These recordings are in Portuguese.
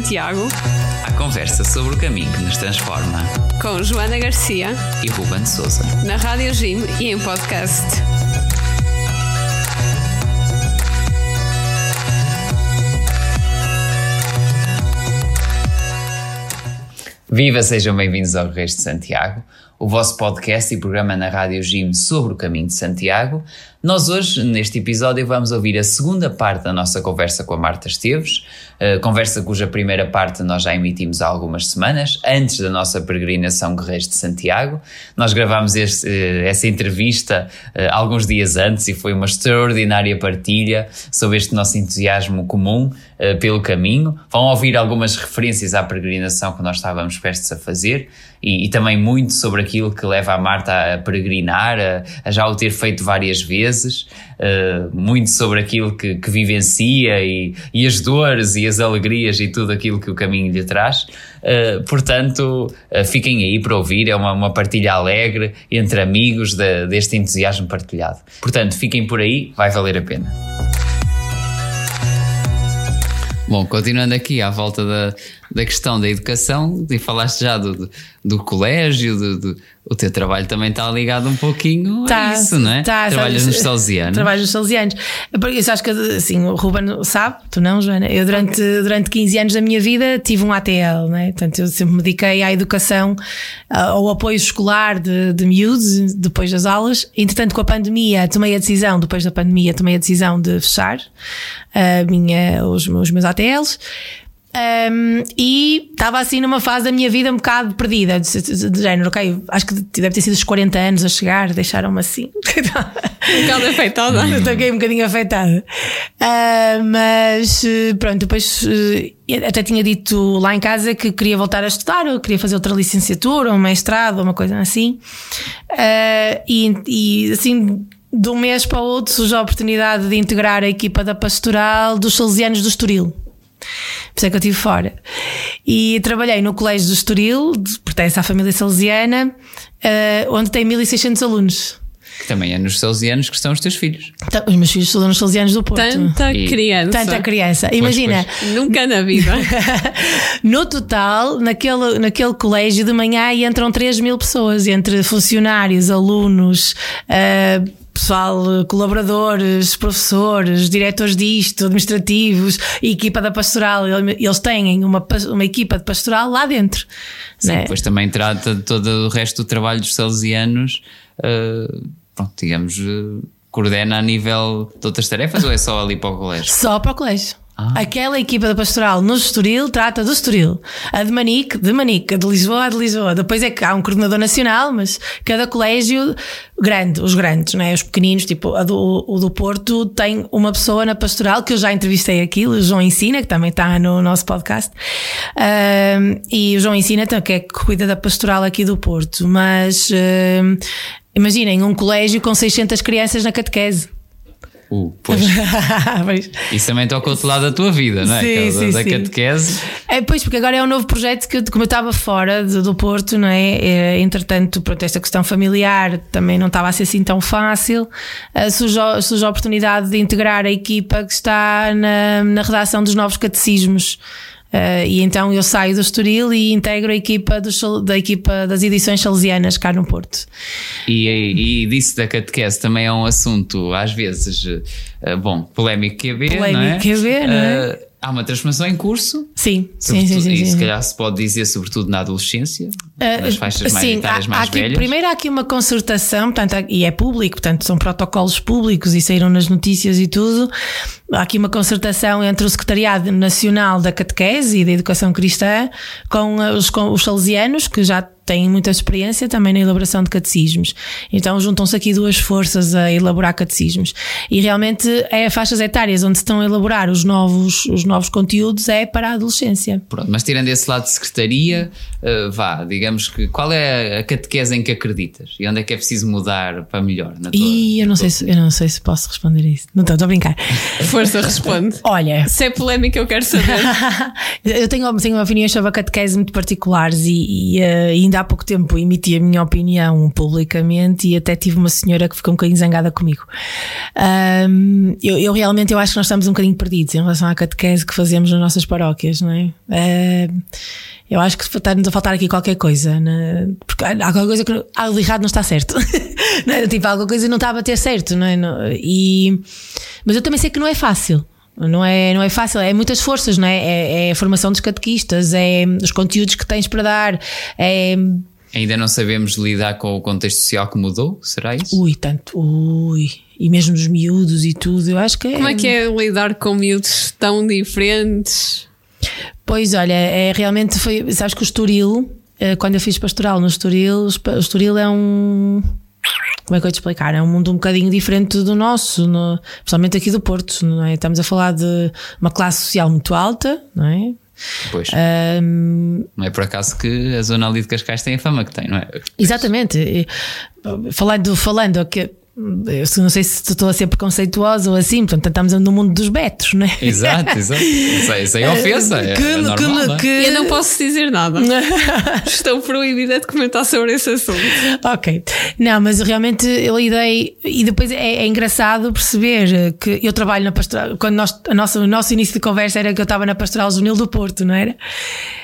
Santiago. A conversa sobre o caminho que nos transforma. Com Joana Garcia. E Ruben Souza. Na Rádio Jim e em podcast. Viva, sejam bem-vindos ao Reis de Santiago, o vosso podcast e programa na Rádio Jim sobre o caminho de Santiago. Nós hoje, neste episódio, vamos ouvir a segunda parte da nossa conversa com a Marta Esteves, conversa cuja primeira parte nós já emitimos há algumas semanas, antes da nossa peregrinação Guerreiros de Santiago. Nós gravámos este, essa entrevista eh, alguns dias antes e foi uma extraordinária partilha sobre este nosso entusiasmo comum eh, pelo caminho. Vão ouvir algumas referências à peregrinação que nós estávamos prestes a fazer e, e também muito sobre aquilo que leva a Marta a peregrinar, a, a já o ter feito várias vezes, muito sobre aquilo que, que vivencia e, e, as dores e as alegrias e tudo aquilo que o caminho lhe traz. Uh, portanto, uh, fiquem aí para ouvir, é uma, uma partilha alegre entre amigos de, deste entusiasmo partilhado. Portanto, fiquem por aí, vai valer a pena. Bom, continuando aqui à volta da, da questão da educação, e falaste já do, do, do colégio, do, do, o teu trabalho também está ligado um pouquinho tá, a isso, não é? Tá, Trabalhas nos salesianos. Trabalho nos salesianos. Isso acho que assim, o Ruben sabe, tu não, Joana? Eu durante, okay. durante 15 anos da minha vida tive um ATL, né? Portanto, eu sempre me dediquei à educação, ao apoio escolar de, de miúdos, depois das aulas. Entretanto, com a pandemia, tomei a decisão, depois da pandemia, tomei a decisão de fechar a minha, os, os meus ATLs. Um, e estava assim numa fase da minha vida um bocado perdida, de, de, de, género, ok, acho que deve ter sido os 40 anos a chegar, deixaram-me assim. um bocado afetada. Estou um bocadinho afetada. Uh, mas pronto, depois uh, até tinha dito lá em casa que queria voltar a estudar, eu queria fazer outra licenciatura, um mestrado, uma coisa assim. Uh, e, e assim de um mês para o outro surgiu a oportunidade de integrar a equipa da pastoral dos Salesianos do Estoril. Por isso é que eu estive fora. E trabalhei no Colégio do Estoril, pertence à família salesiana, uh, onde tem 1600 alunos. Que também é nos salesianos que estão os teus filhos. Então, os meus filhos são nos salesianos do Porto. Tanta e... criança. Tanta criança. Pois, Imagina. Pois. Nunca na vida. no total, naquele, naquele colégio de manhã entram 3 mil pessoas, entre funcionários, alunos, uh, pessoal, colaboradores, professores, diretores disto, administrativos, equipa da pastoral, eles têm uma, uma equipa de pastoral lá dentro. Sim, né? depois também trata de todo o resto do trabalho dos salesianos, uh, pronto, digamos, uh, coordena a nível de outras tarefas ou é só ali para o colégio? Só para o colégio. Ah. Aquela equipa da pastoral no Estoril trata do Estoril. A de Manique, de Manique. A de Lisboa, a de Lisboa. Depois é que há um coordenador nacional, mas cada colégio grande, os grandes, não é? Os pequeninos, tipo do, o do Porto, tem uma pessoa na pastoral que eu já entrevistei aqui, o João Ensina, que também está no nosso podcast. Um, e o João Ensina, que é que cuida da pastoral aqui do Porto. Mas um, imaginem um colégio com 600 crianças na catequese. Uh, pois. Isso também toca outro lado da tua vida, não é? Sim, sim, da sim. catequese. É, pois, porque agora é um novo projeto que, como eu estava fora do, do Porto, não é? é? Entretanto, pronto, esta questão familiar também não estava a ser assim tão fácil. Uh, surgiu, surgiu a oportunidade de integrar a equipa que está na, na redação dos novos catecismos. Uh, e então eu saio do Estoril e integro a equipa da equipa das edições salesianas cá no Porto. E, e, e disso da catequese também é um assunto, às vezes, uh, bom, polémico que haver, polémico não é? que haver, não é? Uh, Há uma transformação em curso. Sim, sim, sim, sim, E se calhar se pode dizer, sobretudo na adolescência, uh, nas faixas mais sim, há, mais há aqui, velhas. Primeiro há aqui uma concertação, portanto, e é público, portanto, são protocolos públicos e saíram nas notícias e tudo. Há aqui uma concertação entre o Secretariado Nacional da Catequese e da Educação Cristã com os, com os salesianos, que já têm muita experiência também na elaboração de catecismos. Então juntam-se aqui duas forças a elaborar catecismos. E realmente é faixas etárias onde se estão a elaborar os novos, os novos conteúdos é para a adolescência. Pronto, mas tirando esse lado de secretaria, uh, vá, digamos que qual é a catequese em que acreditas? E onde é que é preciso mudar para melhor? Na tua, e eu não, sei se, eu não sei se posso responder a isso. Não estou, estou a brincar. Força, responde. Olha, Se é polémica, eu quero saber. eu tenho, tenho opiniões sobre a catequese muito particulares e, e, eh, ainda há pouco tempo emiti a minha opinião publicamente e até tive uma senhora que ficou um bocadinho zangada comigo. Ahm, eu, eu realmente eu acho que nós estamos um bocadinho perdidos em relação à catequese que fazemos nas nossas paróquias, não é? Ahm, eu acho que está-nos a faltar aqui qualquer coisa, né? porque há qualquer coisa que algo errado não está certo. não é? Tipo, alguma coisa não está a bater certo, não é? E, mas eu também sei que não é fácil. Não é, não é fácil, é muitas forças, não é? É, é a formação dos catequistas, é os conteúdos que tens para dar, é. Ainda não sabemos lidar com o contexto social que mudou? Será isso? Ui, tanto, ui. E mesmo dos miúdos e tudo, eu acho que é. Como é que é lidar com miúdos tão diferentes? Pois olha, é realmente foi. Sabes que o Estoril, eh, quando eu fiz pastoral no Estoril, o Estoril é um. Como é que eu te explicar? É um mundo um bocadinho diferente do nosso, no, principalmente aqui do Porto, não é? Estamos a falar de uma classe social muito alta, não é? Pois. Ahm, Não é por acaso que a zona ali de Cascais tem a fama que tem, não é? Exatamente. E, Falando, falando que eu não sei se estou a ser preconceituosa ou assim, portanto, estamos no mundo dos betos, não é? Exato, exato. Isso é, é ofensa. É, Que- é normal, que- não é? que- Eu não posso dizer nada. Estou proibida de comentar sobre esse assunto. Ok. Não, mas realmente eu lidei. E depois é, é engraçado perceber que eu trabalho na pastoral. Quando nós, a nossa, o nosso início de conversa era que eu estava na Pastoral Juvenil do Porto, não era?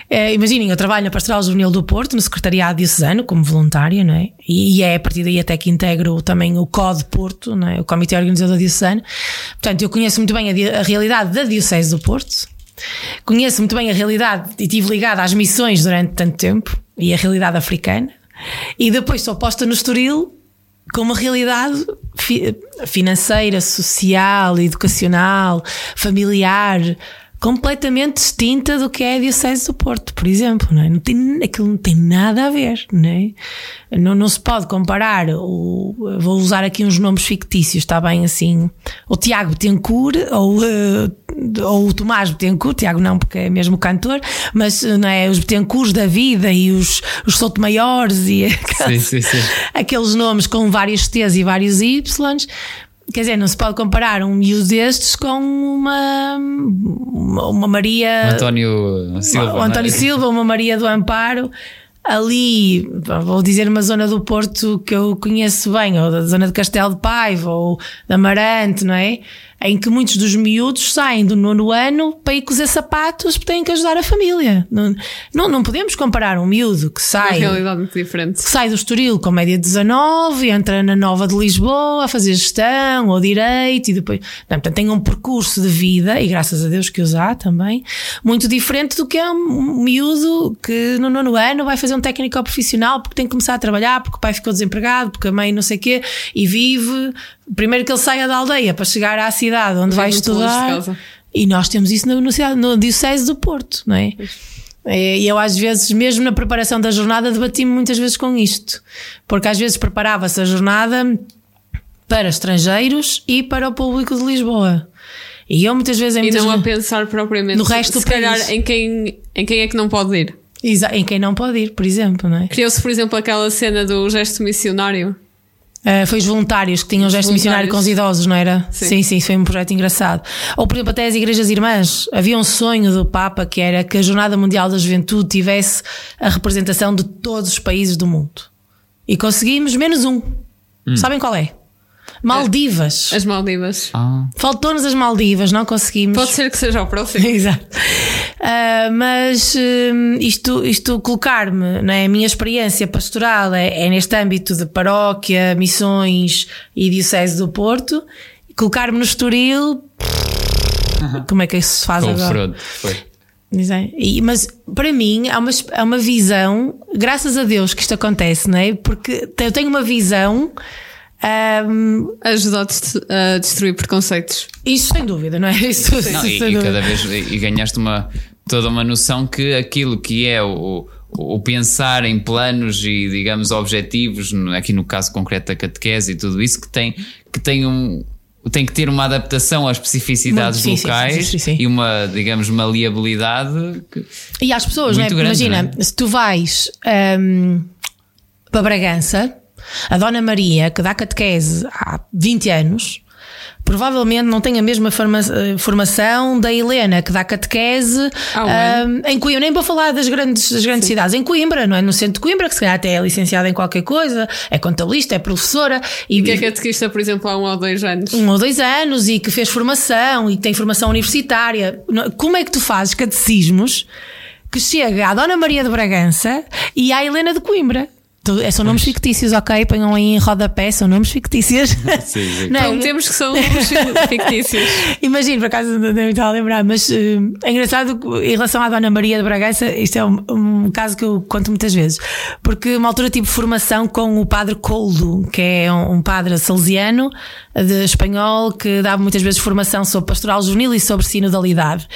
É, imaginem, eu trabalho na Pastoral Juvenil do Porto, no Secretariado Diocesano, como voluntária, não é? E, e é a partir daí até que integro também o COD Porto, é? O Comitê Organizador Diocesano. Portanto, eu conheço muito bem a, a realidade da Diocese do Porto. Conheço muito bem a realidade e estive ligada às missões durante tanto tempo e a realidade africana. E depois sou posta no Estoril com uma realidade fi- financeira, social, educacional, familiar completamente distinta do que é a Diocese do Porto, por exemplo, não é? Não tem, aquilo não tem nada a ver, não é? Não, não se pode comparar o, vou usar aqui uns nomes fictícios, está bem assim, o Tiago Betancourt ou, eh, ou o Tomás Betancourt, Tiago não porque é mesmo cantor, mas não é, os Betancourts da vida e os, os Sotomaiores e Sim, sim, sim. aqueles nomes com vários T's e vários Y's. Quer dizer, não se pode comparar um miúdo destes com uma, uma, Maria. O António Silva. o António é? Silva, uma Maria do Amparo. Ali, vou dizer uma zona do Porto que eu conheço bem, ou da zona de Castelo de Paiva, ou da Amarante, não é? Em que muitos dos miúdos saem do nono ano para ir cozer sapatos porque têm que ajudar a família. Não, não, não podemos comparar um miúdo que Uma sai realidade muito diferente. que sai do Estoril com média 19, entra na Nova de Lisboa a fazer gestão ou direito e depois. Não, portanto, tem um percurso de vida, e graças a Deus que os há também, muito diferente do que é um miúdo que no nono ano vai fazer um técnico profissional porque tem que começar a trabalhar, porque o pai ficou desempregado, porque a mãe não sei o quê, e vive. Primeiro que ele saia da aldeia para chegar à cidade onde vai estudar. E nós temos isso na Universidade, no Diocese do Porto, não é? É, E eu, às vezes, mesmo na preparação da jornada, debati-me muitas vezes com isto. Porque às vezes preparava-se a jornada para estrangeiros e para o público de Lisboa. E eu muitas vezes em E muitas não a pensar propriamente No resto se do calhar país. em quem, em quem é que não pode ir. Exa- em quem não pode ir, por exemplo, não é? Criou-se, por exemplo, aquela cena do gesto missionário. Uh, foi os voluntários que tinham um gesto missionário com os idosos, não era? Sim. sim, sim, foi um projeto engraçado. Ou, por exemplo, até as igrejas irmãs. Havia um sonho do Papa que era que a Jornada Mundial da Juventude tivesse a representação de todos os países do mundo. E conseguimos menos um. Sabem qual é? Maldivas. As Maldivas. Ah, Faltou-nos as Maldivas, não conseguimos. Pode ser que seja o próximo. Exato. Ah, mas hum, isto, isto colocar-me, não é? a minha experiência pastoral é, é neste âmbito de paróquia, missões e diocese do Porto. Colocar-me no Estoril, como é que isso se faz agora? Foi. E- Mas para mim há uma, há uma visão, graças a Deus que isto acontece, não é? Porque eu tenho uma visão. Hum, Ajudou a dest- a destruir preconceitos. isso sem dúvida, não é? Isso, Não, isso e, sem e cada vez e ganhaste uma, toda uma noção que aquilo que é o, o pensar em planos e, digamos, objetivos, aqui no caso concreto da catequese e tudo isso, que tem, que tem um. Tem que ter uma adaptação às especificidades Muito, sim, locais sim, sim, e uma, digamos, maleabilidade. E às pessoas, não é? grande, imagina, não é? se tu vais hum, para Bragança, a Dona Maria, que dá catequese há 20 anos, provavelmente não tem a mesma forma, eh, formação da Helena, que dá catequese Ah, um, em Coimbra. Nem vou falar das grandes, das grandes cidades, em Coimbra, não é? No centro de Coimbra, que se calhar até é licenciada em qualquer coisa, é contabilista, é professora. E, Que é catequista, por exemplo, há um ou dois anos. um ou dois anos e que fez formação e que tem formação universitária. Como é que tu fazes catecismos que chega à Dona Maria de Bragança e à Helena de Coimbra? É, São nomes fictícios, ok? Ponham aí em rodapé, são nomes fictícios. Sim, sim. Não é? Prometemos que são fictícios. Imagino, por acaso não me estava a lembrar, mas eh, é engraçado que, em relação à Dona Maria de Bragança, isto é um, um caso que eu conto muitas vezes, porque uma altura tive formação com o padre Coldo, que é um, um padre salesiano de espanhol que dava muitas vezes formação sobre pastoral juvenil e sobre sinodalidade.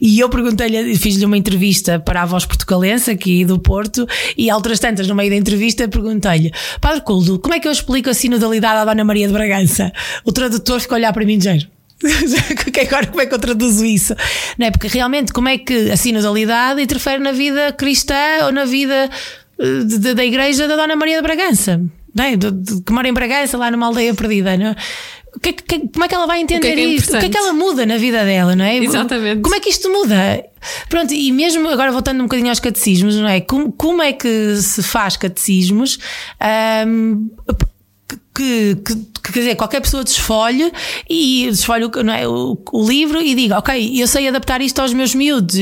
E eu perguntei-lhe, fiz-lhe uma entrevista para a voz portugalense aqui do Porto, e outras tantas, no meio da entrevista, perguntei-lhe, Padre Coldo, como é que eu explico a sinodalidade à Dona Maria de Bragança? O tradutor ficou a olhar para mim e que agora como é que eu traduzo isso? Não é? Porque realmente como é que a sinodalidade interfere na vida cristã ou na vida eh, de- da igreja da Dona Maria de Bragança? É? De- de- que mora em Bragança, lá numa aldeia perdida, não é? O que é que- como é que ela vai entender que é isto? O que é que importante? ela muda na vida dela, não é? Exatamente. Como é que isto muda? Pronto, e mesmo agora voltando um bocadinho aos catecismos, não é? Como, como é que se faz catecismos? que, que, que, quer dizer, qualquer pessoa desfolhe e desfolhe o, não é, o, o livro e diga, ok, eu sei adaptar isto aos meus miúdos,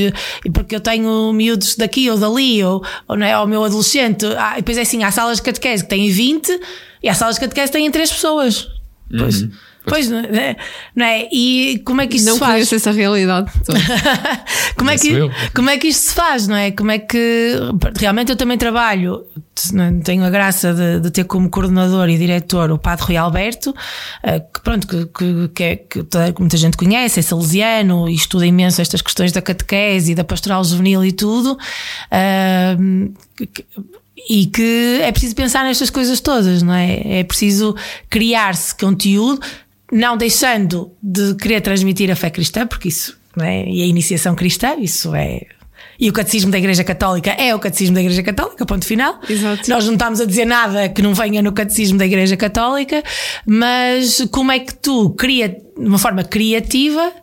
porque eu tenho miúdos daqui ou dali, ou, ou não é, ao meu adolescente. Ah, depois é assim, há salas de catequese que têm 20 e há salas de catequese que têm 3 pessoas. Pois, pois não é? não é? E como é que isto Não se faz? conheço essa realidade toda. como, é que, eu. como é que isto se faz, não é? Como é que. Realmente eu também trabalho, não- tenho a graça de, de ter como coordenador e diretor o Padre Rui Alberto, eh, que pronto, que, que, que, é- que toda- que muita gente conhece, é salesiano e estuda imenso estas questões da catequese e da pastoral juvenil e tudo. Que- e que é preciso pensar nestas coisas todas, não é? É preciso criar-se conteúdo, não deixando de querer transmitir a fé cristã, porque isso, não é? E a iniciação cristã, isso é. E o catecismo da Igreja Católica é o catecismo da Igreja Católica, ponto final. Exato. Nós não estamos a dizer nada que não venha no catecismo da Igreja Católica, mas como é que tu, cria, de uma forma criativa,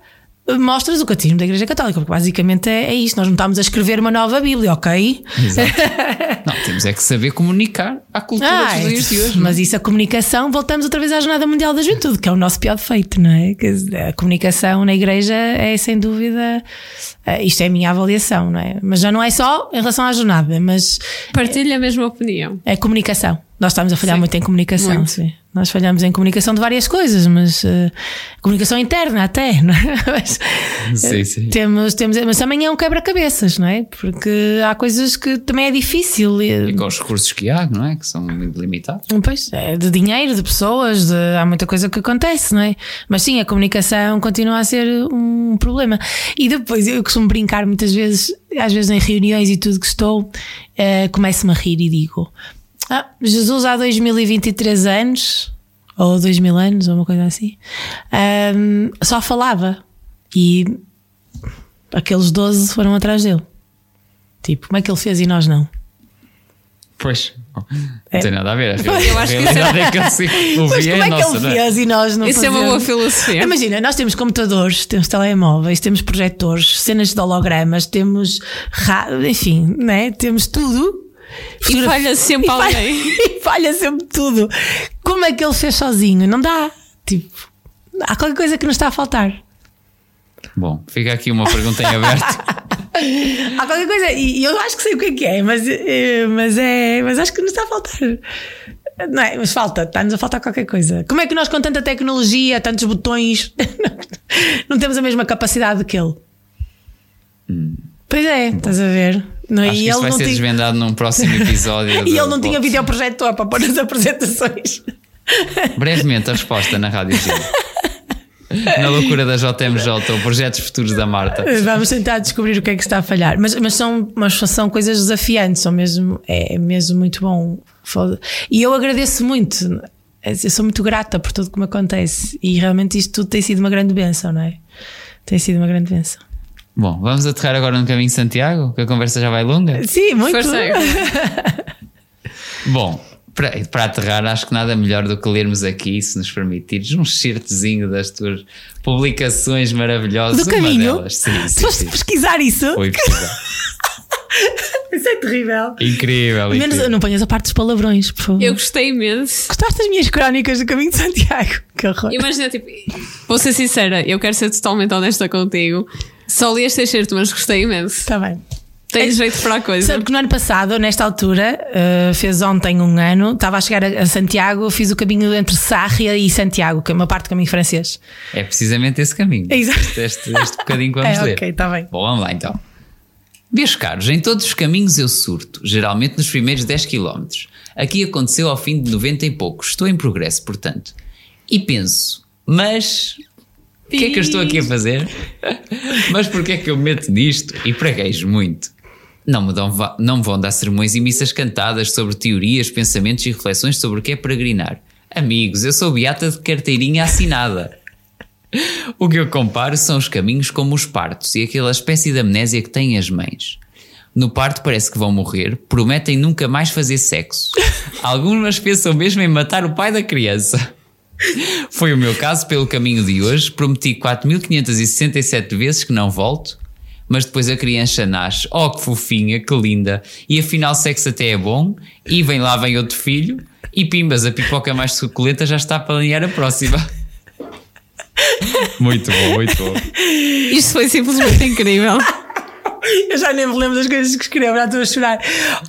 mostras o catecismo da Igreja Católica? Porque basicamente é, é isto. Nós não estamos a escrever uma nova Bíblia, ok? Exato. Não, temos é que saber comunicar à cultura Ah, dos dias de hoje. mas isso, a comunicação, voltamos outra vez à Jornada Mundial da Juventude, que é o nosso pior defeito, não é? A comunicação na igreja é sem dúvida, eh, isto é a minha avaliação, não é? Mas já não é só em relação à jornada, mas Partilho a mesma opinião. é comunicação. Nós estamos a falhar Sim, muito em comunicação, muito. sim. Nós falhamos em comunicação de várias coisas, mas eh, comunicação interna até, não é? Mas, Sim, eh, sim. Temos, temos, mas também é um quebra-cabeças, não é? Porque há coisas que também é difícil. eh, E com os recursos que há, não é? Que são muito limitados. Pois, é de dinheiro, de pessoas, de- há muita coisa que acontece, não é? Mas sim, a comunicação continua a ser um problema. E depois eu costumo brincar muitas vezes, às vezes em reuniões e tudo que estou, eh, começo-me a rir e digo: ah, Jesus há 2023 anos, ou 2000 anos, ou uma coisa assim, ahm, só falava. E aqueles 12 foram atrás dele. Tipo, como é que ele fez e nós não? Pois. É. Não tem nada a ver. A Eu acho que é que eu Mas como é é que nossa, ele não é? fez e nós não Isso é uma fazemos? boa filosofia. Imagina, nós temos computadores, temos telemóveis, temos projetores, cenas de hologramas, temos, ra- enfim, né? temos tudo. E falha sempre E falha- alguém. E falha sempre tudo. Como é que ele fez sozinho? Não dá. Tipo, há qualquer coisa que nos está a faltar. Bom, fica aqui uma pergunta em aberto. Há qualquer coisa, e eu acho que sei o que é que é, mas, eh, mas, é, mas acho que nos está a faltar. Não é? Mas falta, está-nos a faltar qualquer coisa. Como é que nós, com tanta tecnologia, tantos botões, não temos a mesma capacidade que ele? Pois é, estás a ver? Não, Acho que isso vai ser tinha- desvendado num próximo episódio. e do- ele não tinha videoprojetor para pôr nas apresentações. Brevemente a resposta na Rádio. Na loucura da JMJ, ou projetos futuros da Marta. Vamos tentar descobrir o que é que está a falhar. Mas, mas, são, mas são coisas desafiantes, são mesmo, é mesmo muito bom. E eu agradeço muito. Eu sou muito grata por tudo que me acontece. E realmente isto tudo tem sido uma grande benção, não é? Tem sido uma grande benção. Bom, vamos aterrar agora no caminho de Santiago, que a conversa já vai longa. Sim, muito. Bom, para, para aterrar, acho que nada melhor do que lermos aqui, se nos permitires, um certezinho das tuas publicações maravilhosas. Do caminho? Uma delas. Sim, Tu sim, foste sim. pesquisar isso? Foi pesquisar. Isso é terrível. Incrível. Menos, incrível. não ponhas a parte dos palavrões, por favor. Eu gostei imenso. Gostaste das minhas crónicas do caminho de Santiago? Que horror. Imagina, tipo, vou ser sincera, eu quero ser totalmente honesta contigo. Só li este excerto, mas gostei imenso. Está bem. Tens jeito para a coisa. Sabe que no ano passado, nesta altura, uh, fez ontem um ano, estava a chegar a, a Santiago, fiz o caminho entre Sarria e Santiago, que é uma parte do caminho francês. É precisamente esse caminho. É exato. Este, este, este bocadinho que vamos É, ler. ok, está bem. Bom, vamos lá então. Meus caros, em todos os caminhos eu surto, geralmente nos primeiros 10 km. Aqui aconteceu ao fim de 90 e poucos. Estou em progresso, portanto. E penso, mas. O que é que eu estou aqui a fazer? mas porquê é que eu me meto nisto? E praguejo muito. Não me, dão, não me vão dar sermões e missas cantadas sobre teorias, pensamentos e reflexões sobre o que é peregrinar. Amigos, eu sou beata de carteirinha assinada. O que eu comparo são os caminhos como os partos e aquela espécie de amnésia que têm as mães. No parto parece que vão morrer, prometem nunca mais fazer sexo. Algumas pensam mesmo em matar o pai da criança. Foi o meu caso pelo caminho de hoje, prometi 4567 vezes que não volto, mas depois a criança nasce, oh que fofinha, que linda, e afinal sexo até é bom, e vem lá vem outro filho, e pimbas, a pipoca mais suculenta já está a planear a próxima. Muito bom, muito bom. Isto foi simplesmente incrível. Eu já nem me lembro das coisas que escrevo, já estou a chorar.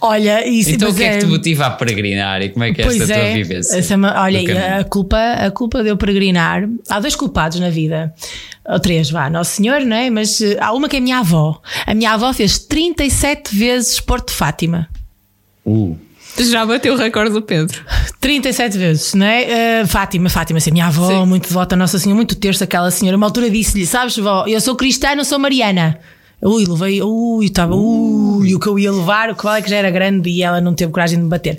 Olha, isso Então o que é que te motiva a peregrinar e como é que é Pois esta é, tua vivência? essa é olha, a culpa, a culpa de eu peregrinar. Há dois culpados na vida, ou três, vá, Nosso Senhor, não é? Mas eh, há uma que é a minha avó. A minha avó fez 37 vezes Porto de Fátima. Uh, Já bateu o recorde do Pedro. 37 vezes, não é? Eh, Fátima, Fátima, assim, minha avó, Sim. muito devota, Nossa Senhora, muito terça, aquela senhora. Uma altura disse-lhe: Sabes, vó, eu sou cristã, não sou mariana. Ui, levei, ui, estava, ui, o que eu ia levar, o que vale é que já era grande e ela não teve coragem de me bater.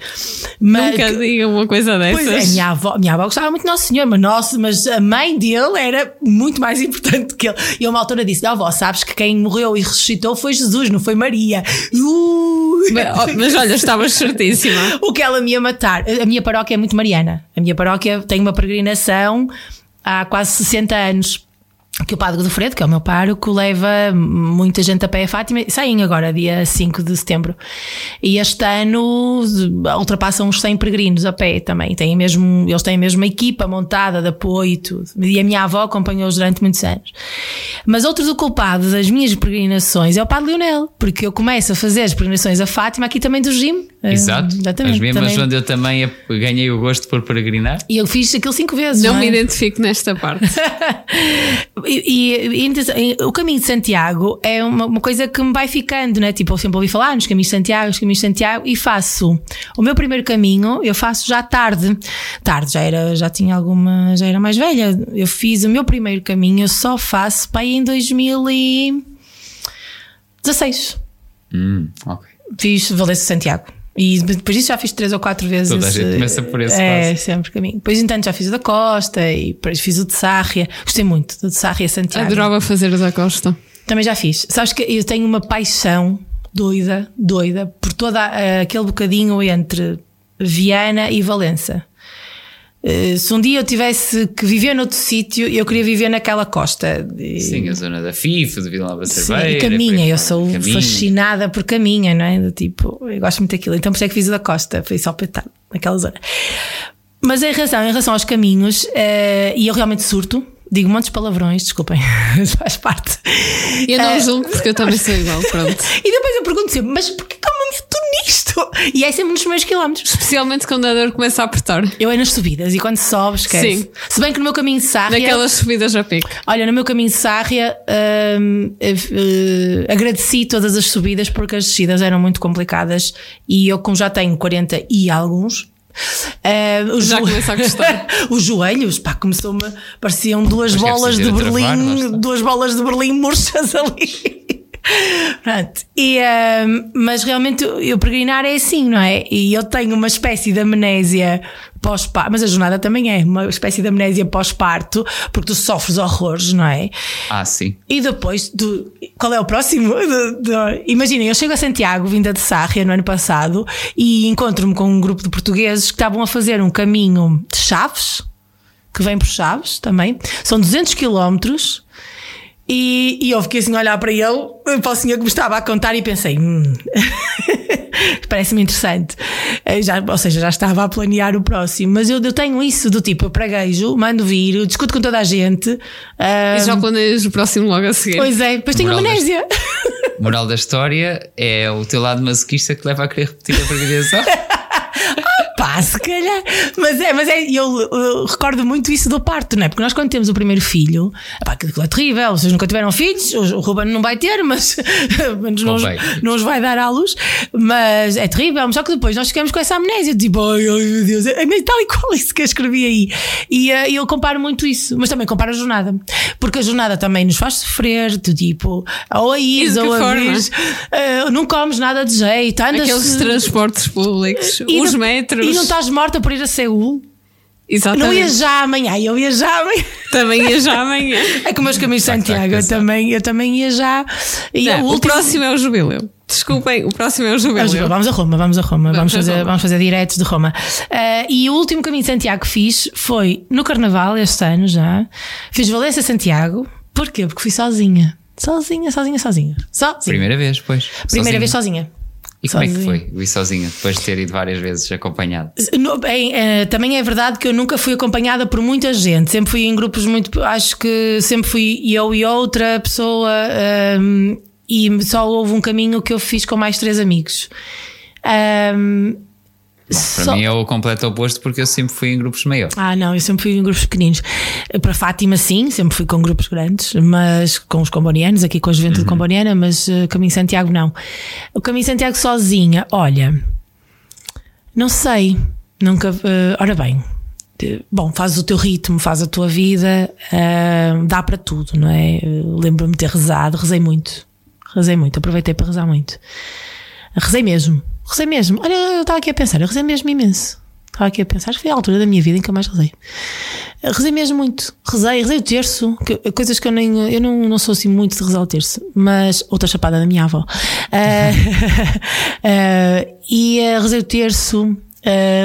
Mas, Nunca diga uma coisa dessas. Pois é, minha avó, minha avó gostava muito do Nosso Senhor, mas, nossa, mas a mãe dele era muito mais importante que ele. E uma altura disse: avó, sabes que quem morreu e ressuscitou foi Jesus, não foi Maria. Ui. Mas, mas olha, estavas certíssima. O que ela me ia matar. A minha paróquia é muito mariana. A minha paróquia tem uma peregrinação há quase 60 anos. Que o Padre Godofredo, que é o meu pároco, leva muita gente a pé a Fátima. Saem agora, dia 5 de setembro. E este ano ultrapassam os 100 peregrinos a pé também. Têm mesmo, eles têm mesmo uma equipa montada de apoio e tudo. E a minha avó acompanhou-os durante muitos anos. Mas outro do culpado das minhas peregrinações é o Padre Leonel, porque eu começo a fazer as peregrinações a Fátima aqui também do Gim. Exato. Exatamente. As mesmas também. onde eu também ganhei o gosto por peregrinar. E eu fiz aquilo cinco vezes. Não é? me identifico nesta parte. E, e- e- e o caminho de Santiago é uma, uma coisa que me vai ficando, né? Tipo, eu sempre ouvi falar nos caminhos de Santiago, nos caminhos de Santiago, e faço o meu primeiro caminho, eu faço já tarde. Tarde, já era, já tinha alguma, já era mais velha. Eu fiz o meu primeiro caminho, eu só faço para aí em 2016. Hum, ok. Fiz Valência Santiago. E depois disso já fiz três ou quatro vezes. Toda a gente começa por esse É, passo. sempre caminho. Depois, entanto, já fiz o da Costa e depois fiz o de Sarria. Gostei muito do de Sarria Santiago. Adorava fazer o da Costa. Também já fiz. Sabes que eu tenho uma paixão doida, doida, por todo aquele bocadinho entre Viana e Valença. Eh, Se um dia eu tivesse que viver noutro sítio, eu queria viver naquela costa. Sim, a zona da FIFA, de Vila Nova Sim, Cerveira. e caminha, depois eu sou caminha. fascinada por caminha, não é? Do tipo, eu gosto muito daquilo. Então por isso é que fiz o da costa, foi só para estar naquela zona. Mas em relação, em relação aos caminhos, eh, e eu realmente surto, digo muitos palavrões, desculpem, faz parte. Eu não Eh, julgo porque eu também sou igual, pronto. E depois eu pergunto sempre, mas porquê E é sempre nos primeiros quilómetros. Especialmente quando a dor começa a apertar. Eu é nas subidas e quando sobes, esquece. Sim. Se bem que no meu caminho de Sarria. Naquelas subidas a pico. Olha, no meu caminho de Sarria, hum, eh, eh, agradeci todas as subidas porque as descidas eram muito complicadas e eu, como já tenho 40 e alguns. eh, os Já jo- começa a gostar. os joelhos, pá, começou-me. Pareciam duas Mas é bolas de a travar, Berlim, está. duas bolas de Berlim murchas ali. Pronto. E, hum, mas realmente eu peregrinar é assim, não é? E eu tenho uma espécie de amnésia pós-parto, mas a jornada também é uma espécie de amnésia pós-parto, porque tu sofres horrores, não é? Ah, sim. E depois, tu, qual é o próximo? Imaginem, eu chego a Santiago, vinda de Sarria no ano passado, e encontro-me com um grupo de portugueses que estavam a fazer um caminho de Chaves, que vem por Chaves também. São 200 quilómetros. E, e eu fiquei assim a olhar para ele, para o senhor que me estava a contar, e pensei: hum, parece-me interessante. Eh, já, ou seja, já estava a planear o próximo. Mas eu, eu tenho isso do tipo: eu praguejo, mando vir, discuto com toda a gente. E já planeias o próximo logo a seguir. Pois é, depois tenho Moral amnésia. Moral da história é o teu lado masoquista que leva a querer repetir a prevenção. Pá, se calhar. Mas é, mas é, eu, eu recordo muito isso do parto, não é? Porque nós, quando temos o primeiro filho, pá, aquilo é terrível. Vocês nunca tiveram filhos, o Ruben não vai ter, mas não, os- vai. não os vai dar à luz. Mas é terrível. Só que depois nós ficamos com essa amnésia, tipo, ai, ai meu Deus, é mesmo tal e qual isso que eu escrevi aí. E eh, eu comparo muito isso, mas também comparo a jornada, porque a jornada também nos faz sofrer, do tipo, ou a que ou a forma? vir, eh, não comes nada de jeito, andas. Aqueles transportes públicos, E os metros. E não estás morta por ir a Seul? Exatamente. Não ia já amanhã, eu ia já amanhã. Também ia já amanhã. É como os caminhos de Santiago, eu também, eu também ia já. E Não, o o próximo é o jubileu. Desculpem, o próximo é o Vamos, jubileu. vamos a Roma, vamos a Roma, vamos, Vamos fazer, Roma. vamos fazer diretos de Roma. Ah, e o último caminho de Santiago que fiz foi no Carnaval, este ano já. Fiz Valência-Santiago. Porquê? Porque fui sozinha. Sozinha, sozinha, sozinha. Sozinha. Primeira vez, pois. Primeira vez Sozinha. E como é que foi? Vi sozinha, depois de ter ido várias vezes acompanhado. No- bem, eh, também é verdade que eu nunca fui acompanhada por muita gente, sempre fui em grupos muito. Acho que sempre fui eu e outra pessoa, ehm, e só houve um caminho que eu fiz com mais três amigos. Ehm, Para só- mim é o completo oposto porque eu sempre fui em grupos maiores. Ah, não, eu sempre fui em grupos pequeninos. Para Fátima, sim, sempre fui com grupos grandes, mas com os combonianos, aqui com a juventude comboniana, mas eh, Caminho Santiago não. O Caminho Santiago sozinha, olha, não sei, nunca. eh, ora bem, bom, fazes o teu ritmo, faz a tua vida, eh, dá para tudo, não é? Lembro-me de ter rezado, rezei muito, rezei muito, aproveitei para rezar muito. Rezei mesmo, rezei mesmo. Olha, eu estava aqui a pensar, eu rezei mesmo imenso. Estava aqui a pensar, acho que foi a altura da minha vida em que eu mais rezei. Rezei mesmo muito. Rezei, rezei o terço, que- coisas que eu nem. Eu não, não sou assim muito de rezar o terço, mas outra chapada da minha avó. Ah, ah, e ah, rezei o terço,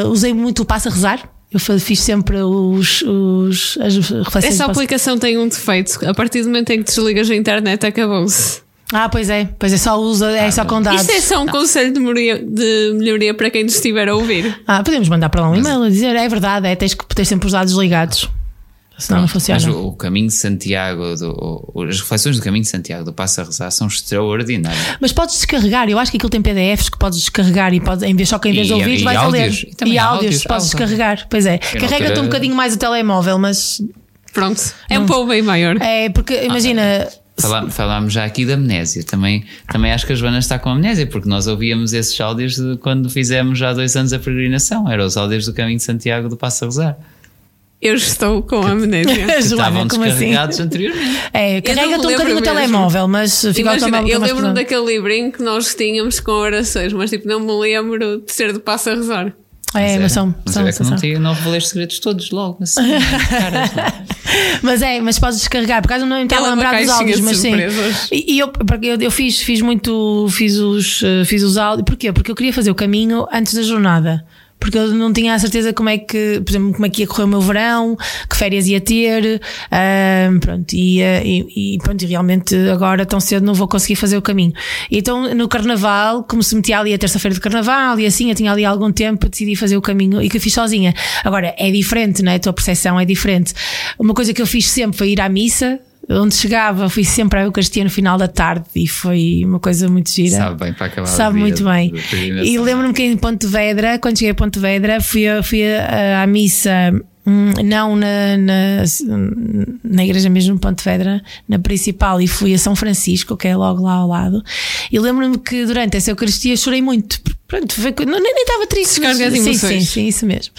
usei muito o passo a rezar. Eu fiz sempre os, os, as reflexões. Essa aplicação tem um defeito. A partir do momento em que desligas a internet, acabou-se. Ah, pois é, pois é, só usa, é só com dados. Isto é só um conselho de melhoria, de melhoria para quem nos estiver a ouvir. Ah, podemos mandar para lá um e-mail a dizer, é verdade, é, tens que ter sempre os dados ligados. Senão não funciona. Mas o, o caminho de Santiago, do- o- as reflexões do caminho de Santiago do Passo a Rezar são extraordinárias. Mas podes descarregar, eu acho que aquilo tem PDFs que podes descarregar e podes, em vez, só que em vez de ouvir e vais a ler. áudios. E E há áudios, áudios, podes áudios. descarregar. Pois é. Carrega-te um bocadinho mais o telemóvel, mas Pronto. É um pouco bem maior. é porque imagina. Falá- Falámos já aqui da amnésia. Também, também acho que a Joana está com amnésia, porque nós ouvíamos esses áudios de quando fizemos já há dois anos a peregrinação. Eram os áudios do caminho de Santiago do Passo a Rezar. Eu estou com amnésia. Joana, Estavam como assim? descarregados anteriormente. É, carrega-te um bocadinho o telemóvel, mas fica Imagina, eu lembro-me daquele livrinho que nós tínhamos com orações, mas tipo, não me lembro de ser de passo a rezar. É, mas são. Mas são, é que são, não, são. te, não revelei os segredos todos logo. Assim, cara, Mas é, mas podes descarregar, por acaso não me estava a é uma lembrar dos áudios, mas sim. E, e eu, eu, eu fiz, fiz muito, fiz os, eh, fiz os áudios, porquê? Porque eu queria fazer o caminho antes da jornada. Porque eu não tinha a certeza como é que, por exemplo, como é que ia correr o meu verão, que férias ia ter, ahm, pronto, e, eh, e, e pronto, e realmente agora tão cedo não vou conseguir fazer o caminho. Então no carnaval, como se metia ali a terça-feira de carnaval e assim, eu tinha ali algum tempo, decidi fazer o caminho e que eu fiz sozinha. Agora é diferente, não é? A tua percepção é diferente. Uma coisa que eu fiz sempre foi ir à missa, onde chegava, fui sempre à Eucaristia no final da tarde e foi uma coisa muito gira. Sabe bem para acabar Sabe muito bem. E lembro-me que em Pontevedra, quando cheguei a Pontevedra, fui, a- fui a- à missa. Hum, Não na, na, na igreja mesmo de Pontevedra, na principal, e fui a São Francisco, que é logo lá ao lado. E lembro-me que durante essa Eucaristia chorei muito. Pronto, foi, não, nem estava triste. mas- sim, sim, sim, isso mesmo.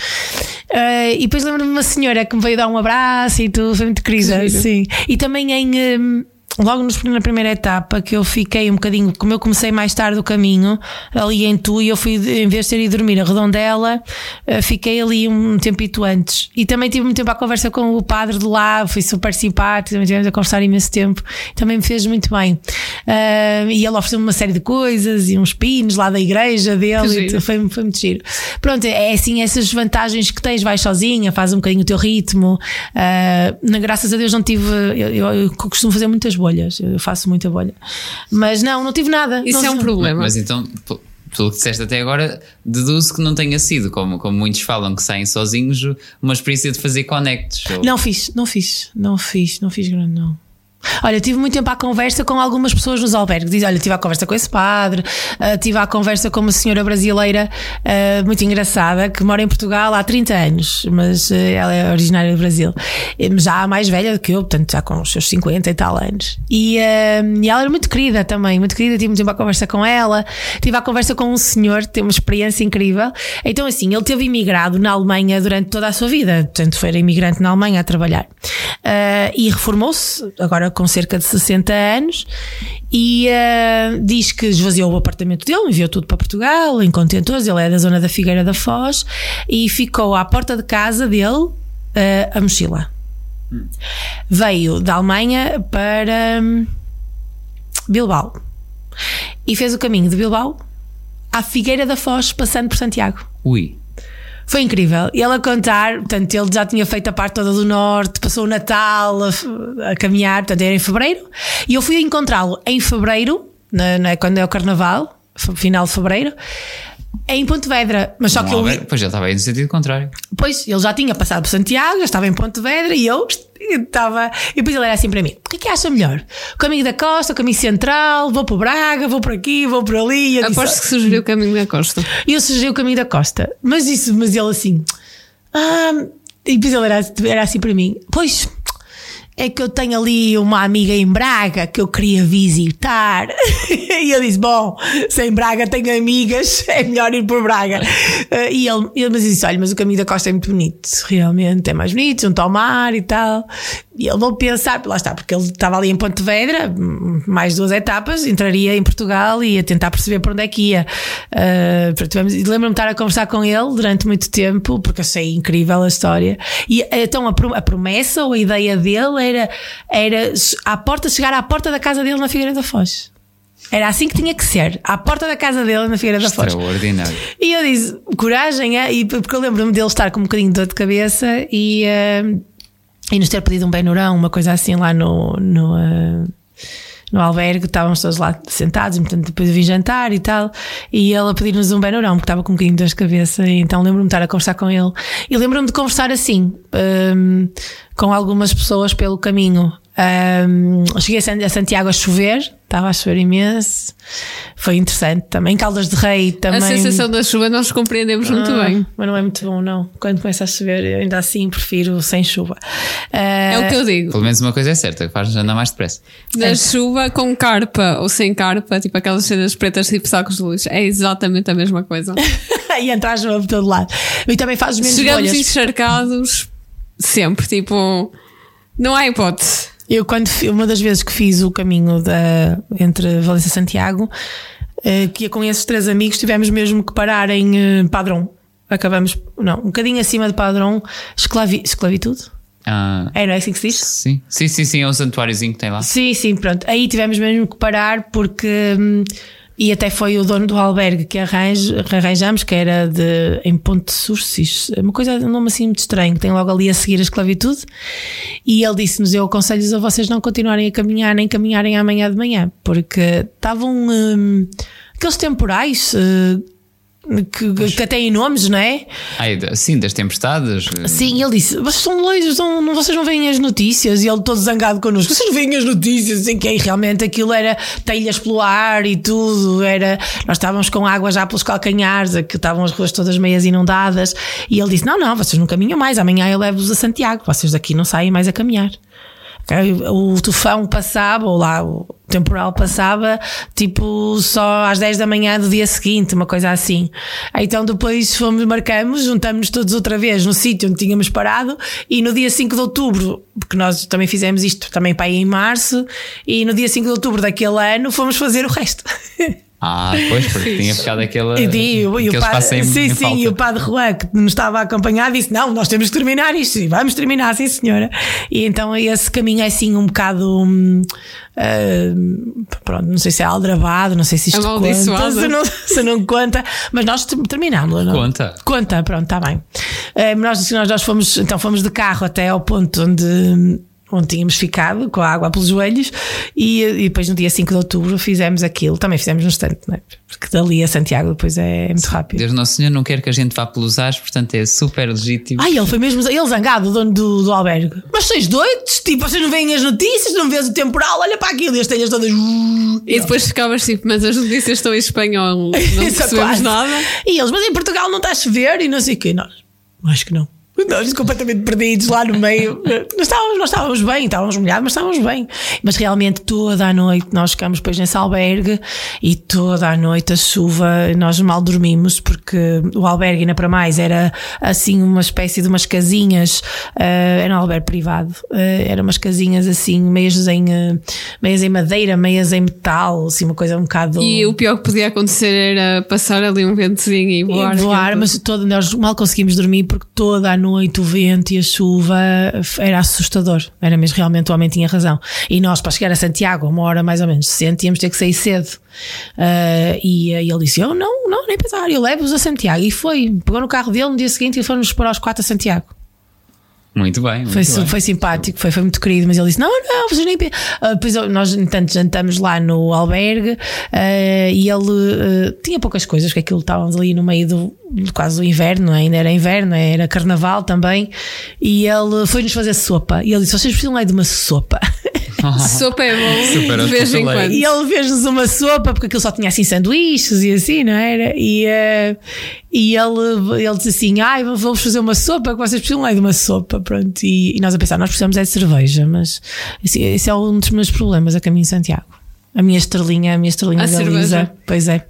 Ah, e depois lembro-me de uma senhora que me veio dar um abraço e tudo, foi muito querida. Sim. E também em. hum, logo nos- na primeira etapa que eu fiquei um bocadinho, como eu comecei mais tarde o caminho, ali em Tu, e eu fui, em vez de ter ido dormir a Redondela, eh, fiquei ali um tempito antes. E também tive muito tempo à conversa com o padre de lá, fui super simpático, também tivemos a conversar imenso tempo, também me fez muito bem. Ah, e ele ofereceu-me uma série de coisas e uns pinos lá da igreja dele, e foi, foi muito giro. Pronto, é assim essas vantagens que tens, vais sozinha, faz um bocadinho o teu ritmo. Na, graças a Deus não tive. Eu, eu- costumo fazer muitas bolhas, eu faço muita bolha. Mas não, não tive nada. Isso Não- é um problema. Mas então, pelo que disseste até agora, deduzo que não tenha sido, como, como muitos falam que saem sozinhos, uma experiência de fazer connects. ou- Não fiz, não fiz, não fiz, não fiz grande, não. Olha, tive muito tempo à conversa com algumas pessoas nos albergues. Diz, olha, tive à conversa com esse padre, ah, tive à conversa com uma senhora brasileira ah, muito engraçada que mora em Portugal há 30 anos, mas ah, ela é originária do Brasil. Já mais velha do que eu, portanto, já com os seus 50 e tal anos. E, ah, e ela era muito querida também, muito querida. Tive muito tempo à conversa com ela. Tive à conversa com um senhor que tem uma experiência incrível. Então, assim, ele teve imigrado na Alemanha durante toda a sua vida, portanto, foi imigrante na Alemanha a trabalhar. E reformou-se, agora com cerca de 60 anos, e ah, diz que esvaziou o apartamento dele, enviou tudo para Portugal, em contentores. Ele é da zona da Figueira da Foz, e ficou à porta de casa dele ah, a mochila. Veio da Alemanha para hum, Bilbao e fez o caminho de Bilbao à Figueira da Foz, passando por Santiago. Ui. Foi incrível. E ele a contar, portanto, ele já tinha feito a parte toda do norte, passou o Natal a, a caminhar, portanto, era em fevereiro. E eu fui encontrá-lo em fevereiro, na, na- quando é o carnaval, final de fevereiro, em Pontevedra. Mas só que Não, eu. Albert, Pois ele estava aí no sentido contrário. Pois, ele já tinha passado por Santiago, já estava em Pontevedra e eu estava. E depois ele era assim para mim: o que é que acha melhor? O caminho da costa, o caminho central, vou para Braga, vou por aqui, vou por ali. Eu disse, Aposto que sugeriu o caminho da costa. e eu sugeri o caminho da costa. Mas isso, mas ele assim. "Ah", e depois ele era, era assim para mim: Pois, é que eu tenho ali uma amiga em Braga que eu queria visitar. e eu disse: Bom, se em Braga tenho amigas, é melhor ir por Braga. Ah, e ele, ele mas disse: Olha, mas o caminho da costa é muito bonito, realmente é mais bonito, junto ao mar e tal. E ele vou pensar, lá está, porque ele estava ali em Pontevedra, mais duas etapas, entraria em Portugal e ia tentar perceber por onde é que ia. E Lembro-me de estar a conversar com ele durante muito tempo, porque sei incrível a história. E então a, pro- a promessa ou a ideia dele era, era à porta, chegar à porta da casa dele na Figueira da Foz. Era assim que tinha que ser, à porta da casa dele na Figueira da Foz. Extraordinário. E eu disse, coragem, é? e porque eu lembro-me dele estar com um bocadinho de dor de cabeça e, eh, e nos ter pedido um benurão, uma coisa assim lá no, no, eh, no albergue, estávamos todos lá sentados, e, portanto depois vim jantar e tal, e ele a pedir-nos um benurão, porque estava com um bocadinho de dor de cabeça, então lembro-me de estar a conversar com ele. E lembro-me de conversar assim, hum, com algumas pessoas pelo caminho. Hum, cheguei a San- a Santiago a chover, estava a chover imenso, foi interessante também. Caldas de Rei também. A sensação da chuva nós compreendemos muito Ah, bem. Mas não é muito bom, não. Quando começa a chover, eu ainda assim prefiro sem chuva. É o que eu digo. Pelo menos uma coisa é certa, que faz andar mais depressa. Na chuva com carpa ou sem carpa, tipo aquelas cenas pretas tipo sacos de luz, é exatamente a mesma coisa. e entra a chuva por todo lado. E também fazes menos Chegamos bolhas. encharcados sempre, tipo, não há hipótese. Eu, quando uma das vezes que fiz o caminho da, entre Valência e Santiago, eh, que ia com esses três amigos, tivemos mesmo que parar em eh, Padrão. Acabamos, não, um bocadinho acima de Padrão, esclavi, esclavitude. Ah, É, não é assim que se diz? sim, sim, sim, sim, é um santuáriozinho que tem lá. Sim, sim, pronto. Aí tivemos mesmo que parar porque. hum, e até foi o dono do albergue que arranj, arranjamos, que era de, em Ponte Surcis, uma coisa, um nome assim muito estranho, que tem logo ali a seguir a esclavitude. E ele disse-nos: Eu aconselho-vos a vocês não continuarem a caminhar, nem caminharem amanhã de manhã, porque estavam hum, aqueles temporais. eh, que, que até têm nomes, não é? Ai, sim, das tempestades. Sim, ele disse: Vocês são leis, não, vocês não veem as notícias. E ele todo zangado connosco: Vocês não veem as notícias? Em que aí realmente aquilo era telhas pelo ar e tudo. Era, nós estávamos com água já pelos calcanhares, que estavam as ruas todas meias inundadas. E ele disse: Não, não, vocês não caminham mais. Amanhã eu levo-vos a Santiago. Vocês daqui não saem mais a caminhar. Ok? O tufão passava, ou lá o temporal passava, tipo só às 10 da manhã do dia seguinte, uma coisa assim. Então depois fomos, marcamos, juntamos-nos todos outra vez no sítio onde tínhamos parado e no dia 5 de outubro, porque nós também fizemos isto também para ir em março, e no dia 5 de outubro daquele ano fomos fazer o resto. Ah, pois, porque tinha ficado aquela. E, e, o aquele padre, sim, em sim, falta. e o padre Juan, que nos estava a acompanhar, disse: Não, nós temos que terminar isto, e vamos terminar, sim, senhora. E então esse caminho é assim um bocado. hum, ah, pronto, não sei se é aldrabado, não sei se isto conta, Amaldiçoado. se não, se não conta, mas nós ter- terminámos. não? Conta. Conta, pronto, está bem. Eh, nós, nós, nós fomos, então fomos de carro até ao ponto onde, onde tínhamos ficado, com a água pelos joelhos, e, e depois no dia 5 de outubro fizemos aquilo. Também fizemos no instante, não é? Porque dali a Santiago depois é, muito rápido. Deus Nosso Senhor não quer que a gente vá pelos ares, portanto é super legítimo. Ai, ele foi mesmo, ele zangado, o dono do, do albergue. Mas sois doidos? Tipo, vocês não veem as notícias, não vês o temporal, olha para aquilo e as telhas todas. E depois ficavas tipo, mas as notícias estão em espanhol, não percebemos nada. E eles, mas em Portugal não está a chover e não sei o quê. Nós, acho que não. Nós completamente perdidos lá no meio. Nós estávamos, nós estávamos bem, estávamos molhados, mas estávamos bem. Mas realmente toda a noite nós ficamos depois nesse albergue e toda a noite a chuva, nós mal dormimos porque o albergue ainda para mais era assim uma espécie de umas casinhas, eh, era um albergue privado, eh, eram umas casinhas assim, meias em, eh, meias em madeira, meias em metal, assim uma coisa um bocado. E o pior que podia acontecer era passar ali um ventozinho e voar. E voar, mas todo, nós mal conseguimos dormir porque toda a noite o vento e a chuva era assustador. Era mesmo, realmente o homem tinha razão. E nós, para chegar a Santiago, uma hora mais ou menos, sente, íamos ter que sair cedo. Ah, e, e ele disse: Eu não, não, nem pensar, eu levo-os a Santiago. E foi, pegou no carro dele no dia seguinte e fomos para aos quatro a Santiago. Muito bem. Muito Foi, bem. foi simpático, foi, foi muito querido, mas ele disse: Não, não, vocês nem. pe-". Ah, depois eu- nós, entanto, jantamos lá no albergue ah, e ele ah, tinha poucas coisas, porque aquilo estávamos ali no meio do do quase do inverno, ainda era inverno, era carnaval também. E ele foi-nos fazer sopa. E ele disse: Vocês precisam lá de uma sopa. Sopa é bom Super de vez em quando. E ele fez-nos uma sopa, porque aquilo só tinha assim sanduíches e assim, não era? E, eh, e ele, ele disse assim: Ai, vamos fazer uma sopa, que vocês precisam lá de uma sopa. Pronto. E, e nós a pensar: Nós precisamos é de cerveja, mas assim, esse é um dos meus problemas a caminho de Santiago. A minha estrelinha, a minha estrelinha A da cerveja. Lisa. Pois é.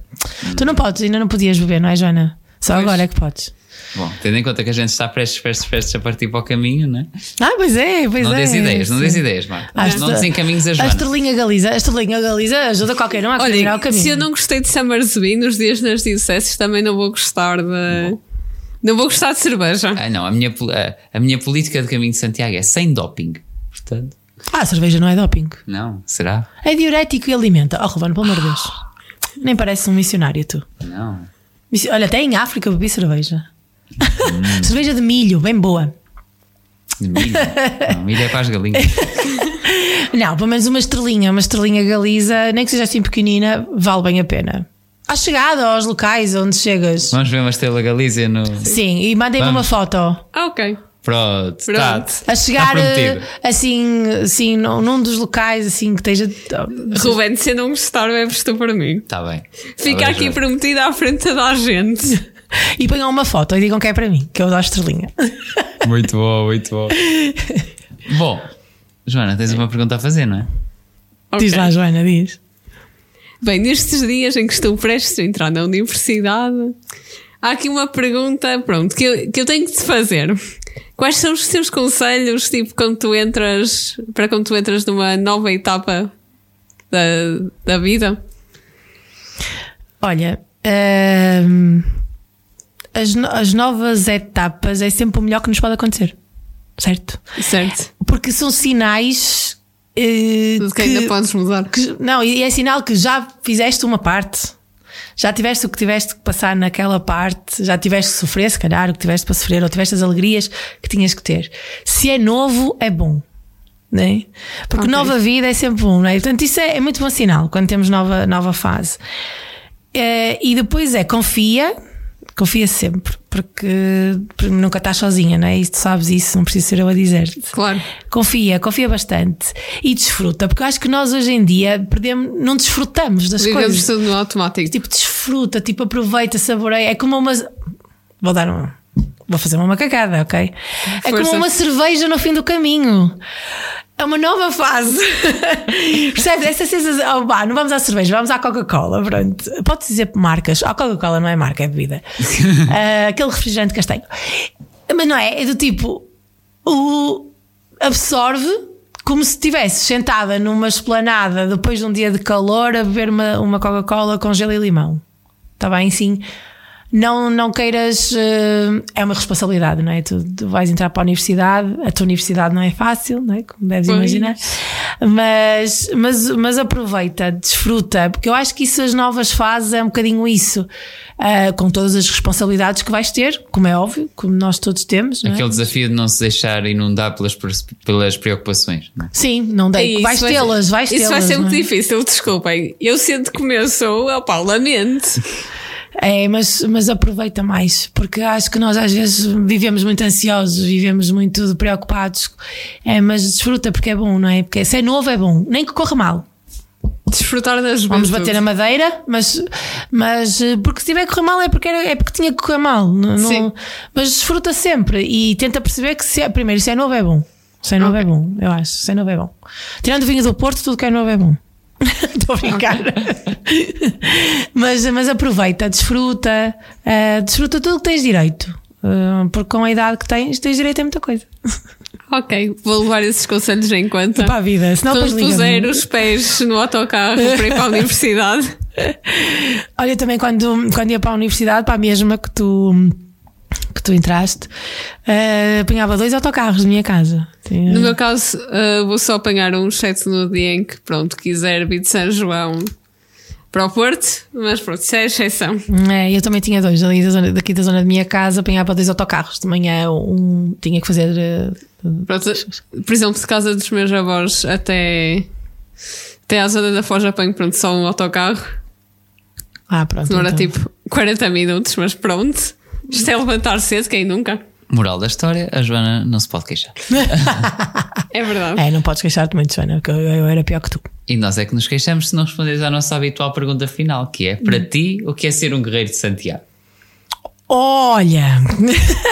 Tu não podes, ainda não podias beber, não é, Joana? Só Pois. agora é que podes. Bom, tendo em conta que a gente está prestes, prestes, prestes a partir para o caminho, né? Ah, pois é, pois não é. dês ideias, não dês ideias, Marta. Ah, não desencaminhes a A Joana. estrelinha Galiza, a estrelinha Galiza ajuda qualquer um a terminar o caminho. se eu não gostei de Summersby nos dias nas dioceses, também não vou gostar de. Não vou gostar de cerveja. Ah, não, a minha, a, a minha política de caminho de Santiago é sem doping. Portanto, Ah, a cerveja não é doping. não, será? É diurético e alimenta. Oh, Ruben, pelo amor de Deus. Nem parece um missionário, tu. Não. Olha, até em África bebi cerveja. Hum. cerveja de milho, bem boa. De milho. não, milho é para as galinhas. Não, pelo menos uma estrelinha, uma estrelinha galiza, nem que seja assim pequenina, vale bem a pena. À chegada aos locais onde chegas. Vamos ver uma estrela Galícia no. Sim, e mandem-me uma foto. Ah, ok. Pronto, Pronto. tá. A chegar Está prometido. eh, assim, assim num, num dos locais assim que esteja. Ruben, se eu não gostar, bebes tu para mim. Está bem. Fica Tá bem, aqui Joana. prometida à frente de toda a gente. E ponham uma foto e digam que é para mim, que eu dou a estrelinha. Muito bom, muito bom. bom, Joana, tens uma pergunta a fazer, não é? Diz Ok. lá, Joana, diz. Bem, nestes dias em que estou prestes a entrar na universidade, há aqui uma pergunta, pronto, que eu, que eu tenho que te fazer. Quais são os teus conselhos, tipo, quando tu entras, para quando tu entras numa nova etapa da, da vida? Olha, hum, as, as novas etapas é sempre o melhor que nos pode acontecer, certo? Certo? Porque são sinais Tudo que ainda podes mudar. que- não, e é sinal que já fizeste uma parte. Já tiveste o que tiveste que passar naquela parte, já tiveste que sofrer, se calhar, o que tiveste para sofrer, ou tiveste as alegrias que tinhas que ter. Se é novo, é bom. Né? Porque Ok. nova vida é sempre bom, né? Portanto, isso é, é muito bom sinal quando temos nova, nova fase. Eh, e depois é confia, confia sempre, porque, nunca estás sozinha, não é? E tu sabes isso, não preciso ser eu a dizer-te. Claro. Confia, confia bastante e desfruta, porque eu acho que nós hoje em dia perdemos, não desfrutamos das Vivemos coisas. tudo no automático. Tipo, desfruta, tipo, aproveita, saboreia. É como uma. Vou dar uma. Vou fazer uma macacada, ok? É Força. como uma cerveja no fim do caminho. É uma nova fase. Percebes? Essa sensação. Oh, bah, não vamos à cerveja, vamos à Coca-Cola. Pronto. Pode dizer marcas. A Coca-Cola não é marca, é bebida. uh, aquele refrigerante castanho. Mas não é? É do tipo. O absorve como se estivesse sentada numa esplanada depois de um dia de calor a beber uma, uma Coca-Cola com gelo e limão. Está bem? Sim não, não queiras. Uh, é uma responsabilidade, não é? Tu, tu, vais entrar para a universidade, a tua universidade não é fácil, não é? Como deves pois. imaginar. Mas, mas, mas aproveita, desfruta, porque eu acho que isso, as novas fases, é um bocadinho isso. Uh, com todas as responsabilidades que vais ter, como é óbvio, como nós todos temos. Aquele é? desafio de não se deixar inundar pelas, pelas preocupações. Não é? Sim, não dei. É vais tê-las, vais tê-las. Isso vai ser muito é? difícil, desculpem. Eu sinto que eu sou, opá, lamento. É, mas, mas aproveita mais, porque acho que nós às vezes vivemos muito ansiosos, vivemos muito preocupados, é, mas desfruta porque é bom, não é? Porque se é novo é bom, nem que corra mal. Desfrutar das Vamos bater a madeira, mas, mas porque se tiver que correr mal é porque, era, é porque tinha que correr mal. Não, não, mas desfruta sempre e tenta perceber que se é, primeiro, se é novo é bom. Se é novo okay. é bom, eu acho. Se é novo é bom. Tirando o vinho do Porto, tudo que é novo é bom. Estou a brincar. mas, mas aproveita, desfruta, uh, desfruta tudo que tens direito. Uh, porque com a idade que tens, tens direito a muita coisa. Ok, vou levar esses conselhos em conta. Para a vida, senão Quando puser os pés no autocarro para ir para a universidade. Olha, também quando, quando ia para a universidade, para a mesma que tu que tu entraste, uh, apanhava dois autocarros na minha casa. Tinha... No meu caso, uh, vou só apanhar um exceto no dia em que, pronto, quiser vir de São João para o Porto, mas pronto, isso é exceção. É, eu também tinha dois, ali da zona, daqui da zona da minha casa, apanhava dois autocarros. De manhã um tinha que fazer. Uh, pronto, por exemplo, de casa dos meus avós até, até à zona da Foz apanho, pronto, só um autocarro. Ah, pronto. Demora então. tipo 40 minutos, mas pronto. Isto é levantar cedo, quem nunca? Moral da história, a Joana não se pode queixar. é verdade. É, não podes queixar-te muito, Joana, que eu, eu, era pior que tu. E nós é que nos queixamos se não responderes à nossa habitual pergunta final, que é: para hum. ti, o que é ser um guerreiro de Santiago? Olha!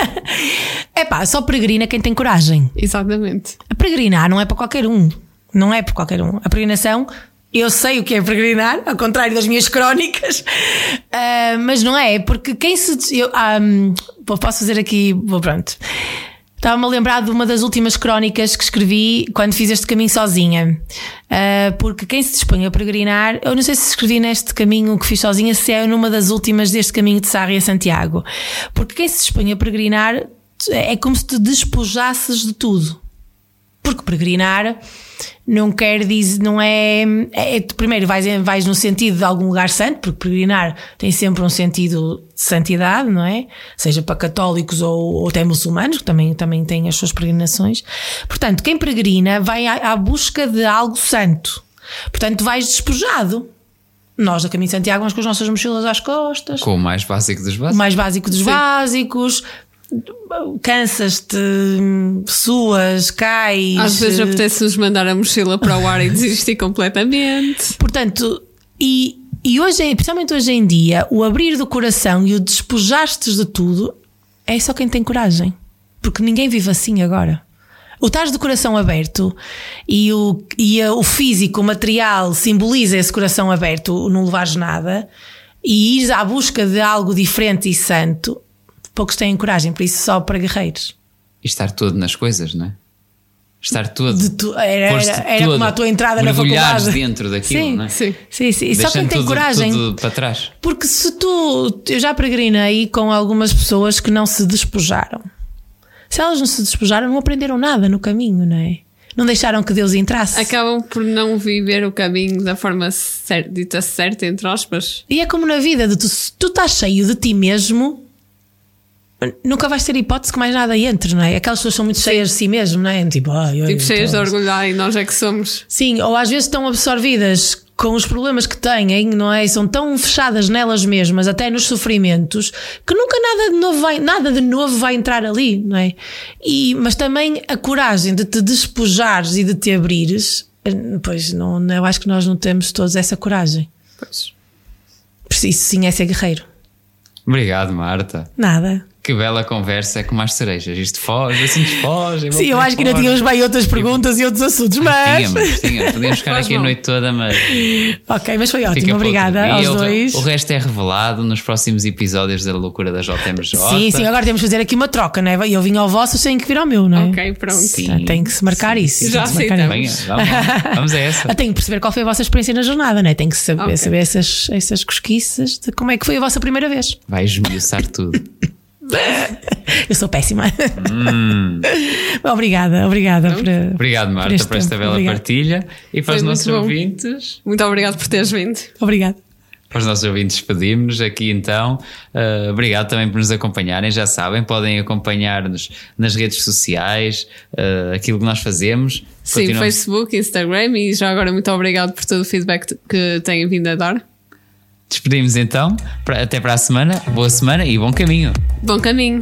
é pá, só peregrina quem tem coragem. Exatamente. A peregrinar não é para qualquer um. Não é para qualquer um. A peregrinação eu sei o que é peregrinar, ao contrário das minhas crónicas, uh, mas não é, porque quem se. Eu, um, posso fazer aqui. Vou pronto. Estava-me a lembrar de uma das últimas crónicas que escrevi quando fiz este caminho sozinha. Uh, porque quem se dispõe a peregrinar, eu não sei se escrevi neste caminho que fiz sozinha, se é numa das últimas deste caminho de Sarri a Santiago. Porque quem se dispõe a peregrinar é como se te despojasses de tudo. Porque peregrinar não quer dizer, não é, é, é, primeiro vais, vais no sentido de algum lugar santo, porque peregrinar tem sempre um sentido de santidade, não é? Seja para católicos ou, ou até muçulmanos, que também, também têm as suas peregrinações. Portanto, quem peregrina vai à, à busca de algo santo. Portanto, vais despojado. Nós, da Caminho de Santiago, vamos com as nossas mochilas às costas. Com o mais básico dos básicos. O mais básico dos Sim. básicos cansas-te, suas, cais. Às vezes apetece-nos mandar a mochila para o ar e desistir completamente. Portanto, e, e hoje, principalmente hoje em dia, o abrir do coração e o despojar-te de tudo é só quem tem coragem. Porque ninguém vive assim agora. O estás de coração aberto e o, e o físico, o material simboliza esse coração aberto, não levares nada, e ires à busca de algo diferente e santo, poucos têm coragem, por isso só para guerreiros. E estar todo nas coisas, não é? Estar todo. De tu, era, era, era todo, como a tua entrada na faculdade. dentro daquilo, sim, não é? Sim, sim. sim. Só quem tem tudo, coragem. Tudo para trás. Porque se tu. Eu já peregrinei com algumas pessoas que não se despojaram. Se elas não se despojaram, não aprenderam nada no caminho, não é? Não deixaram que Deus entrasse. Acabam por não viver o caminho da forma certa, dita certa, entre aspas. E é como na vida, de tu, se tu estás cheio de ti mesmo, nunca vais ter hipótese que mais nada entre, não é? Aquelas pessoas são muito Sim. cheias de si mesmo, não é? Tipo, ai, tipo cheias de orgulho, e nós é que somos. Sim, ou às vezes estão absorvidas com os problemas que têm, não é? São tão fechadas nelas mesmas, até nos sofrimentos, que nunca nada de novo vai, nada de novo vai entrar ali, não é? E, mas também a coragem de te despojares e de te abrires, pois não, eu acho que nós não temos todos essa coragem. Pois. Isso sim é ser guerreiro. Obrigado, Marta. Nada Que bela conversa é com mais cerejas. Isto foge, assim foge. Sim, eu acho que ainda tínhamos bem outras perguntas e outros assuntos, mas. Tínhamos, tínhamos. Podíamos ficar aqui a noite toda, mas. Ok, mas foi ótimo. Obrigada aos dois. O resto é revelado nos próximos episódios da loucura da JMJ. Sim, sim, agora temos que fazer aqui uma troca, não é? Eu vim ao vosso, tenho que vir ao meu, não é? Ok, pronto. Sim. Tem que se marcar isso. Já tem que se marcar aceitamos. isso. Venha, vamos, vamos a essa. Ah, tenho que perceber qual foi a vossa experiência na jornada, não é? Tenho que saber, Ok. saber essas, essas cosquices de como é que foi a vossa primeira vez. Vai esmiuçar tudo. Eu sou péssima. Hum. obrigada, obrigada por. Obrigado, Marta, este por esta tempo. bela Obrigada. partilha. E para Foi os nossos bom. ouvintes, Muito obrigado por teres vindo. Obrigada. para os nossos ouvintes, despedimos-nos aqui então. Uh, obrigado também por nos acompanharem. Já sabem, podem acompanhar-nos nas redes sociais, uh, aquilo que nós fazemos. Sim, Continuamos- Facebook, Instagram e já agora muito obrigado por todo o feedback que têm vindo a dar. Despedimos então. Até para a semana. Boa semana e bom caminho. Bom caminho.